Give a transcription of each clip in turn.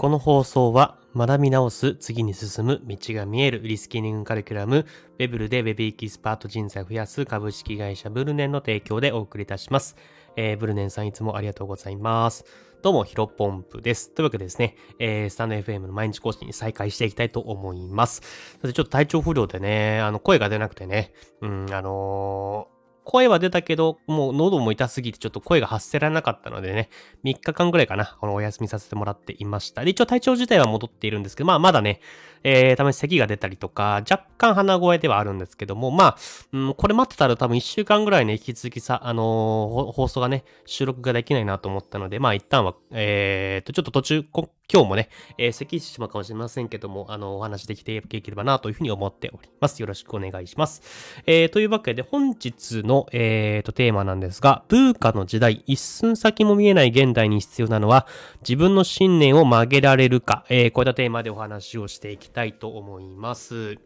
この放送は学び直す、次に進む、道が見える、リスキリングカリキュラム、ウェブルでウェブエキスパート人材を増やす株式会社ブルネンの提供でお送りいたします。えー、ブルネンさんいつもありがとうございます。どうも、ヒロポンプです。というわけでですね、えー、スタンド FM の毎日更新に再開していきたいと思います。それちょっと体調不良でね、あの、声が出なくてね、うん、あのー声は出たけど、もう喉も痛すぎてちょっと声が発せられなかったのでね、3日間ぐらいかな、このお休みさせてもらっていました。で、一応体調自体は戻っているんですけど、まあまだね、えー、たまに咳が出たりとか、若干鼻声ではあるんですけども、まあ、うん、これ待ってたら多分1週間ぐらいね、引き続きさ、あのー、放送がね、収録ができないなと思ったので、まあ一旦は、えーと、ちょっと途中、今日もね、えー、咳してしまうかもしれませんけども、あの、お話できていければなというふうに思っております。よろしくお願いします。えー、というわけで、本日の、えーと、テーマなんですが、ブーカの時代、一寸先も見えない現代に必要なのは、自分の信念を曲げられるか、えー、こういったテーマでお話をしていきたいと思います。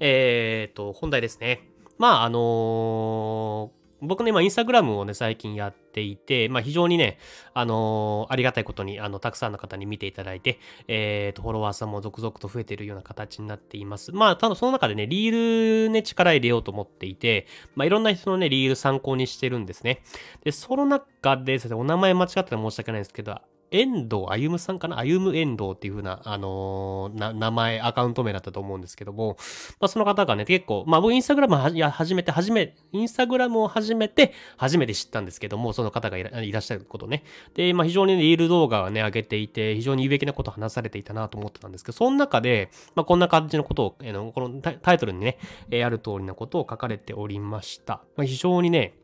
えーと、本題ですね。まあ、あのー僕ね、今、インスタグラムをね、最近やっていて、まあ、非常にね、あのー、ありがたいことに、あの、たくさんの方に見ていただいて、えっ、ー、と、フォロワーさんも続々と増えているような形になっています。まあ、ただその中でね、リールね、力入れようと思っていて、まあ、いろんな人のね、リール参考にしてるんですね。で、その中で、お名前間違ってたら申し訳ないんですけど、遠藤歩さんかな？歩む遠藤っていう風な、あのー、名前、アカウント名だったと思うんですけども、まあ、その方がね、結構、まあ、僕インスタグラムは、や、始めて、始め、インスタグラムを始めて、初めて知ったんですけども、その方がいらっしゃることね。で、まあ、非常にね、リール動画をね、上げていて、非常に有益なことを話されていたなと思ってたんですけど、その中で、まあ、こんな感じのことを、えー、このタイトルにね、えー、ある通りなことを書かれておりました。まあ、非常にね、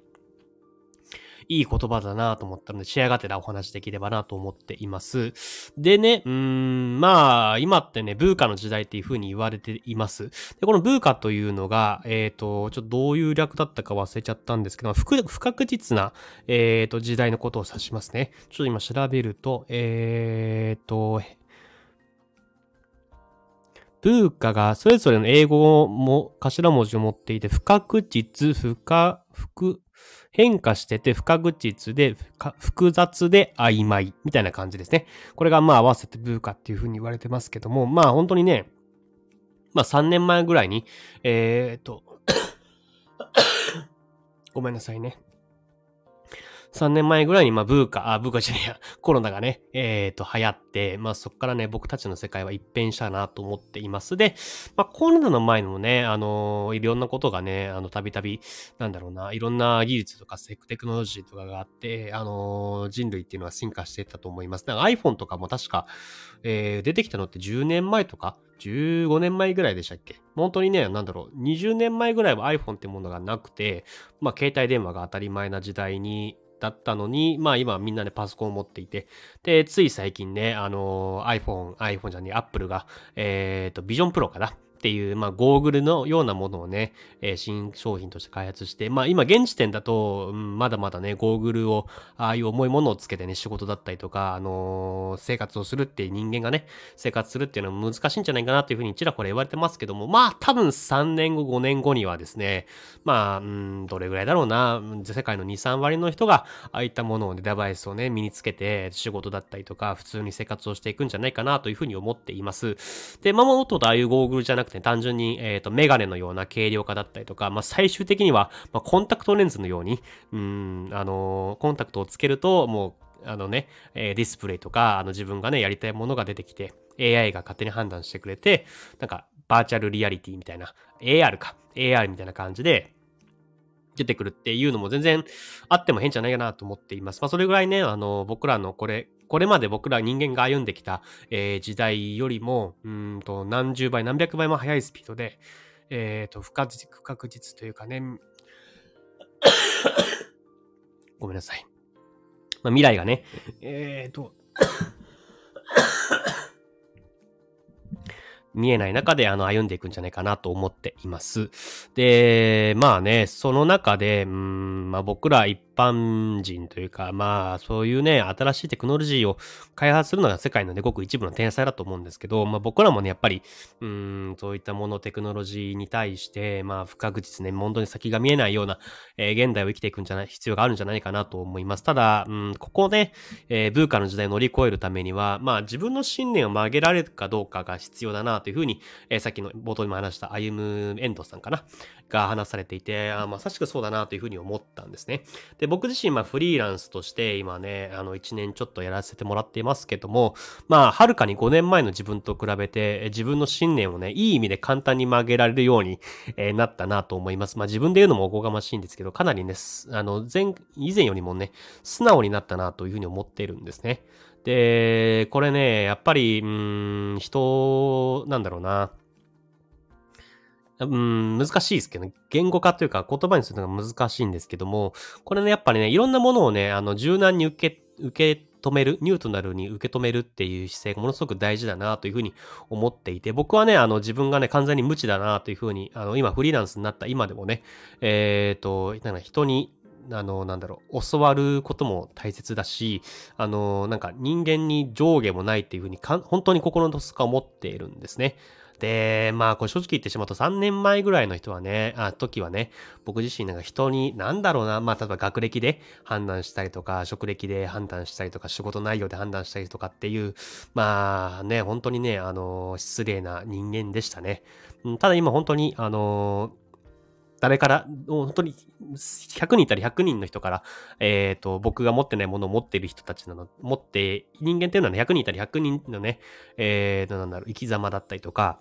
いい言葉だなと思ったので、仕上がってたお話できればなと思っています。でね、うーん、まあ、今ってね、ブーカの時代っていう風に言われています。で、このブーカというのが、えっ、ー、と、ちょっとどういう略だったか忘れちゃったんですけど、不不確実な、えっ、ー、と、時代のことを指しますね。ちょっと今調べると、えっ、ー、と、ブーカがそれぞれの英語も頭文字を持っていて、不確実、不可、複、変化してて不確実で複雑で曖昧みたいな感じですね。これがまあ合わせてブーカっていうふうに言われてますけども、まあ本当にね、まあ3年前ぐらいに、えー、っ とごめんなさいね。3年前ぐらいに、まあ、ブーカ、あ、ブーカじゃねえや、コロナがね、えっ、ー、と、流行って、まあ、そっからね、僕たちの世界は一変したなと思っています。で、まあ、コロナの前にもね、あのー、いろんなことがね、あの、たびたび、なんだろうな、いろんな技術とかセクテクノロジーとかがあって、あのー、人類っていうのは進化していったと思います。だから iPhone とかも確か、えー、出てきたのって10年前とか、15年前ぐらいでしたっけ？本当にね、なんだろう、20年前ぐらいは iPhone ってものがなくて、まあ、携帯電話が当たり前な時代にだったのに、まあ今みんなねパソコンを持っていて、で、つい最近ね、あの iPhone、iPhone じゃねえ、Apple が、えっ、ー、と、Vision Pro かなっていう、まあ、ゴーグルのようなものをね、えー、新商品として開発して、まあ、今、現時点だと、うん、まだまだね、ゴーグルを、ああいう重いものをつけてね、仕事だったりとか、あのー、生活をするっていう人間がね、生活するっていうのは難しいんじゃないかなっていうふうにちらほら言われてますけども、まあ、多分3年後、5年後にはですね、まあ、うん、どれぐらいだろうな、世界の2、3割の人が、ああいったものをね、デバイスをね、身につけて、仕事だったりとか、普通に生活をしていくんじゃないかなというふうに思っています。で、まあ、もっとああいうゴーグルじゃなくて、ね、単純に、えっ、ー、と、メガネのような軽量化だったりとか、まあ、最終的には、まあ、コンタクトレンズのように、うん、あのー、コンタクトをつけると、もう、あのね、えー、ディスプレイとか、あの自分がね、やりたいものが出てきて、AI が勝手に判断してくれて、なんか、バーチャルリアリティみたいな、AR か、AR みたいな感じで、出てくるっていうのも全然あっても変じゃないかなと思っています。まあそれぐらいね、あの、僕らのこれ、これまで僕ら人間が歩んできた、えー、時代よりも、うんと、何十倍、何百倍も速いスピードで、えっ、ー、と、不確実、不確実というかね、ごめんなさい。まあ、未来がね、えっ、ー、と、見えない中であの歩んでいくんじゃないかなと思っています。で、まあね、その中で、うん、まあ僕ら一般人というか、まあ、そういうね、新しいテクノロジーを開発するのが世界のね、ごく一部の天才だと思うんですけど、まあ僕らもね、やっぱり、うん、そういったもの、テクノロジーに対して、まあ不確実ね、本当に先が見えないような、えー、現代を生きていくんじゃない、必要があるんじゃないかなと思います。ただ、うん、ここね、えー、ブーカの時代を乗り越えるためには、まあ自分の信念を曲げられるかどうかが必要だなというふうに、えー、さっきの冒頭にも話した歩むエンドさんかな、が話されていて、あまさしくそうだなというふうに思ったんですね。で、僕自身、まあフリーランスとして今ね、あの1年ちょっとやらせてもらっていますけども、まあ、はるかに5年前の自分と比べて、自分の信念をね、いい意味で簡単に曲げられるように、え、なったなと思います。まあ自分で言うのもおこがましいんですけど、かなりね、あの、前、以前よりもね、素直になったなというふうに思っているんですね。で、これね、やっぱり、うん、人、なんだろうな。うん、難しいですけど、ね、言語化というか言葉にするのが難しいんですけども、これね、やっぱりね、いろんなものをね、あの、柔軟に受け、受け止める、ニュートラルに受け止めるっていう姿勢がものすごく大事だなというふうに思っていて、僕はね、あの自分がね、完全に無知だなというふうに、あの今フリーランスになった今でもね、えっ、ー、と、なんか人にあの、なんだろう、教わることも大切だし、あの、なんか人間に上下もないっていうふうに本当に心の底か思っているんですね。で、まあ、これ正直言ってしまうと3年前ぐらいの人はね、あ、時はね、僕自身なんか人に、なんだろうな、まあ、例えば学歴で判断したりとか、職歴で判断したりとか、仕事内容で判断したりとかっていう、まあね、本当にね、あの、失礼な人間でしたね。ただ今本当に、あの、誰から、本当に100人いたら100人の人から、えっ、ー、と、僕が持ってないものを持っている人たちなの、持って、人間っていうのはね、100人いたら100人のね、えっ、ー、と、なんだろう、生き様だったりとか、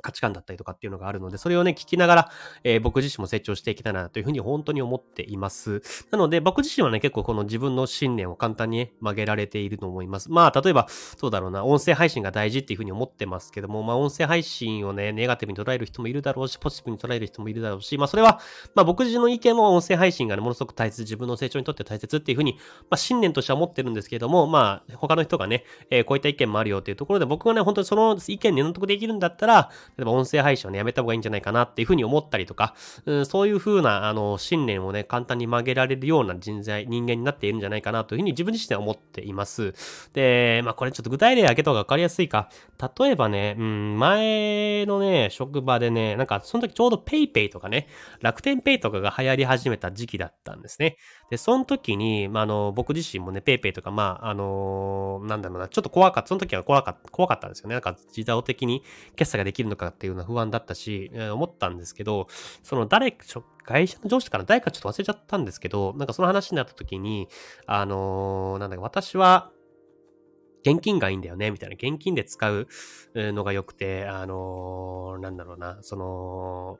価値観だったりとかっていうのがあるので、それをね、聞きながら、えー、僕自身も成長していきたいなというふうに本当に思っています。なので、僕自身はね、結構この自分の信念を簡単に、ね、曲げられていると思います。まあ、例えば、そうだろうな、音声配信が大事っていうふうに思ってますけども、まあ、音声配信をね、ネガティブに捉える人もいるだろうし、ポジティブに捉える人もいるだろうし、まあ、それは、まあ、僕自身の意見も音声配信がね、ものすごく大切、自分の成長にとって大切っていうふうに、まあ、信念としては思ってるんですけども、まあ、他の人がね、えー、こういった意見もあるよっていうところで、僕がね、本当にその意見に納得できるんだったら、例えば音声配信をね、やめた方がいいんじゃないかなっていうふうに思ったりとか、うん、そういうふうな、あの、信念をね、簡単に曲げられるような人材、人間になっているんじゃないかなというふうに自分自身は思っています。で、まあこれちょっと具体例挙げた方がわかりやすいか。例えばね、うん、前のね、職場でね、なんかその時ちょうど PayPay とかね、楽天 Pay とかが流行り始めた時期だったんですね。で、その時に、まあ、あの、僕自身もね、PayPay とか、まあ、あの、なんだろうな、ちょっと怖かった、その時は怖かった、怖かったんですよね。なんか自動的に決済ができるのかっていうのは不安だったし、えー、思ったんですけど、その誰、会社の上司から誰かちょっと忘れちゃったんですけど、なんかその話になった時に、あのー、なんだか私は、現金がいいんだよね、みたいな。現金で使うのが良くて、あのー、なんだろうな、その、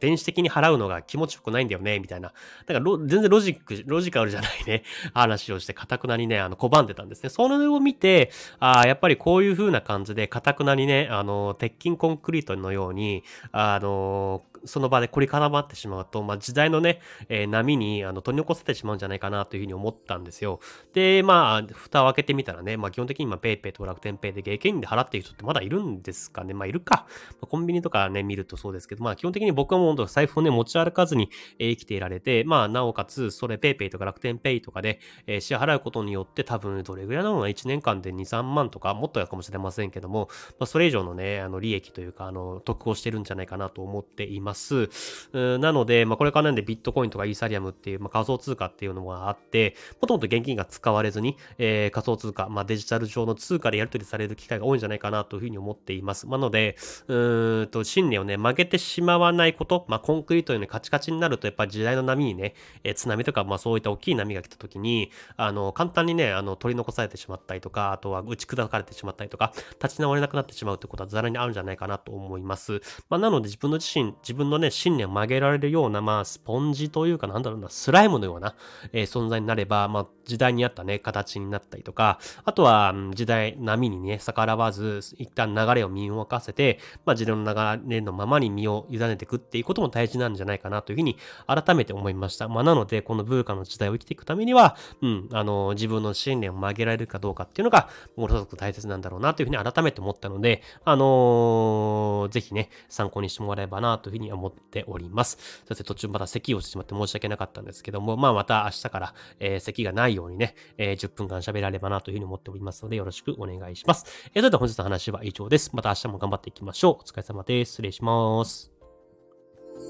電子的に払うのが気持ちよくないんだよね、みたいな。だから全然ロジック、ロジカルじゃないね、話をして、かたくなにね、あの、拒んでたんですね。それを見て、ああ、やっぱりこういう風な感じで、かたくなにね、あの、鉄筋コンクリートのように、あの、その場で凝り固まってしまうと、まあ、時代のね、えー、波にあの取り残されてしまうんじゃないかなというふうに思ったんですよ。で、まあ、蓋を開けてみたらね、まあ、基本的に今、PayPay と楽天 Pay で現金で払っている人ってまだいるんですかね。まあ、いるか。まあ、コンビニとかね、見るとそうですけど、まあ、基本的に僕はもう財布をね、持ち歩かずに、え、生きていられて、まあ、なおかつ、それ PayPay とか楽天 Pay とかで、え、支払うことによって、多分、どれぐらいなのかな ?1 年間で2、3万とか、もっとやかもしれませんけども、まあ、それ以上のね、あの、利益というか、あの、得をしてるんじゃないかなと思っています。なので、まあ、これからなんでビットコインとかイーサリアムっていう、まあ、仮想通貨っていうのがあって、もともと現金が使われずに、えー、仮想通貨、まあ、デジタル上の通貨でやり取りされる機会が多いんじゃないかなというふうに思っています。なので、うーんと、信念をね、曲げてしまわないこと、まあ、コンクリートようにカチカチになると、やっぱり時代の波にね、え、津波とか、まあ、そういった大きい波が来た時に、あの、簡単にね、あの、取り残されてしまったりとか、あとは打ち砕かれてしまったりとか、立ち直れなくなってしまうってことはざらにあるんじゃないかなと思います。まあ、なので自分の自身、自分のね、信念を曲げられるような、まあ、スポンジというか、なんだろうな、スライムのような、えー、存在になれば、まあ、時代に合ったね、形になったりとか、あとは、時代、波にね、逆らわず、一旦流れを身を任せて、まあ、時代の流れのままに身を委ねていくっていういうことも大事なんじゃないかなというふうに改めて思いました。まあ、なので、このブーカの時代を生きていくためには、うん、あの、自分の信念を曲げられるかどうかっていうのが、ものすごく大切なんだろうなというふうに改めて思ったので、あのー、ぜひね、参考にしてもらえばなというふうに思っております。そして途中また咳をしてしまって申し訳なかったんですけども、まあまた明日から、えー、咳がないようにね、えー、10分間喋られればなというふうに思っておりますので、よろしくお願いします。えー、それでは本日の話は以上です。また明日も頑張っていきましょう。お疲れ様です。失礼します。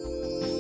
Bye.